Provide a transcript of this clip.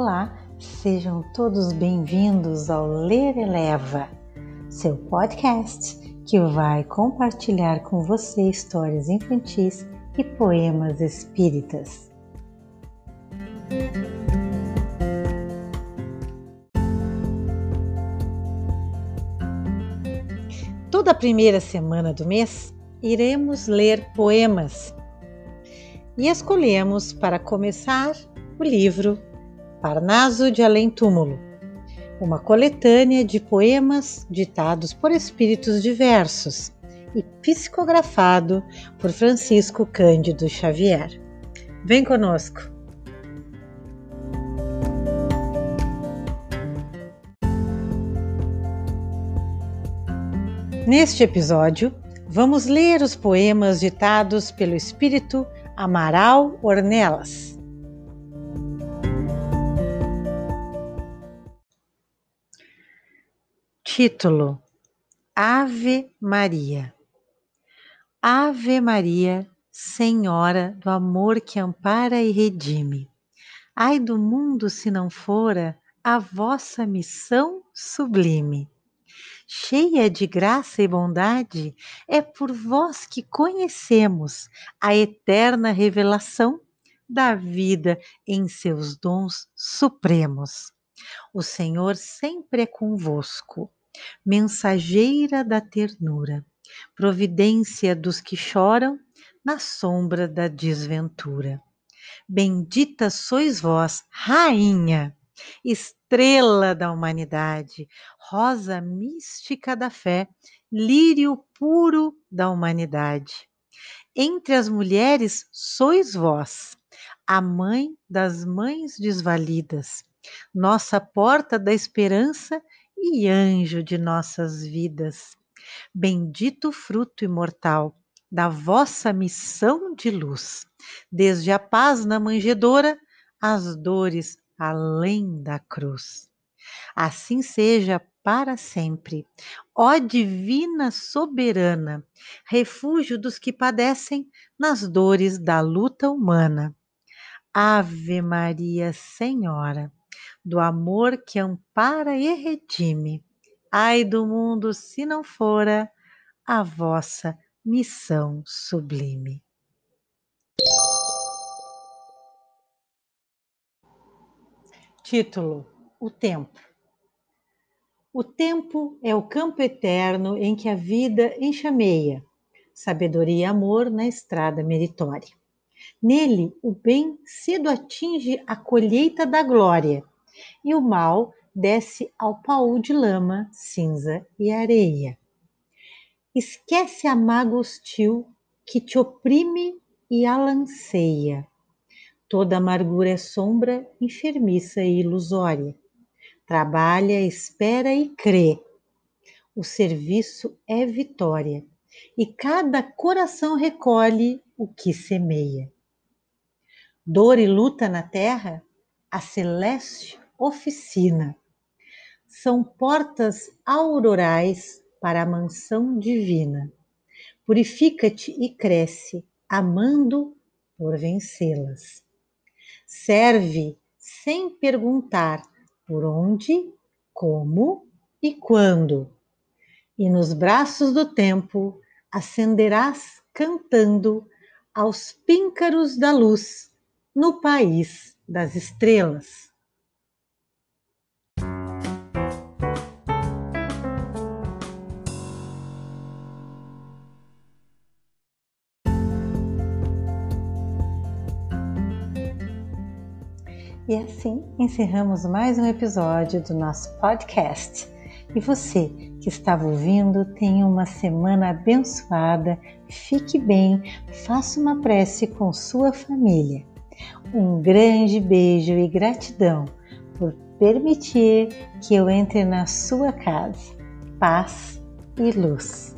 Olá, sejam todos bem-vindos ao Ler Eleva, seu podcast que vai compartilhar com você histórias infantis e poemas espíritas. Toda primeira semana do mês iremos ler poemas e escolhemos para começar o livro Parnaso de Além Túmulo, uma coletânea de poemas ditados por espíritos diversos e psicografado por Francisco Cândido Xavier. Vem conosco! Neste episódio, vamos ler os poemas ditados pelo espírito Amaral Ornelas. Título: Ave Maria. Ave Maria, Senhora do amor que ampara e redime. Ai do mundo se não fora a vossa missão sublime. Cheia de graça e bondade, é por vós que conhecemos a eterna revelação da vida em seus dons supremos. O Senhor sempre é convosco mensageira da ternura, providência dos que choram na sombra da desventura. Bendita sois vós, Rainha, estrela da humanidade, rosa mística da fé, lírio puro da humanidade. Entre as mulheres sois vós, a mãe das mães desvalidas, nossa porta da esperança e anjo de nossas vidas. Bendito fruto imortal da vossa missão de luz, desde a paz na manjedoura, as dores além da cruz. Assim seja para sempre, ó Divina Soberana, refúgio dos que padecem nas dores da luta humana. Ave Maria Senhora do amor que ampara e redime. Ai do mundo se não fora a vossa missão sublime. Título: O Tempo. O tempo é o campo eterno em que a vida enxameia, sabedoria e amor na estrada meritória. Nele, o bem cedo atinge a colheita da glória e o mal desce ao paú de lama, cinza e areia. Esquece a mágoa hostil que te oprime e alanceia. Toda amargura é sombra, enfermiça e ilusória. Trabalha, espera e crê. O serviço é vitória, e cada coração recolhe o que semeia. Dor e luta na terra, a celeste oficina. São portas aurorais para a mansão divina. Purifica-te e cresce, amando por vencê-las. Serve sem perguntar por onde, como e quando. E nos braços do tempo acenderás cantando aos píncaros da luz no país das estrelas. E assim encerramos mais um episódio do nosso podcast. E você que estava ouvindo, tenha uma semana abençoada, fique bem, faça uma prece com sua família. Um grande beijo e gratidão por permitir que eu entre na sua casa. Paz e luz.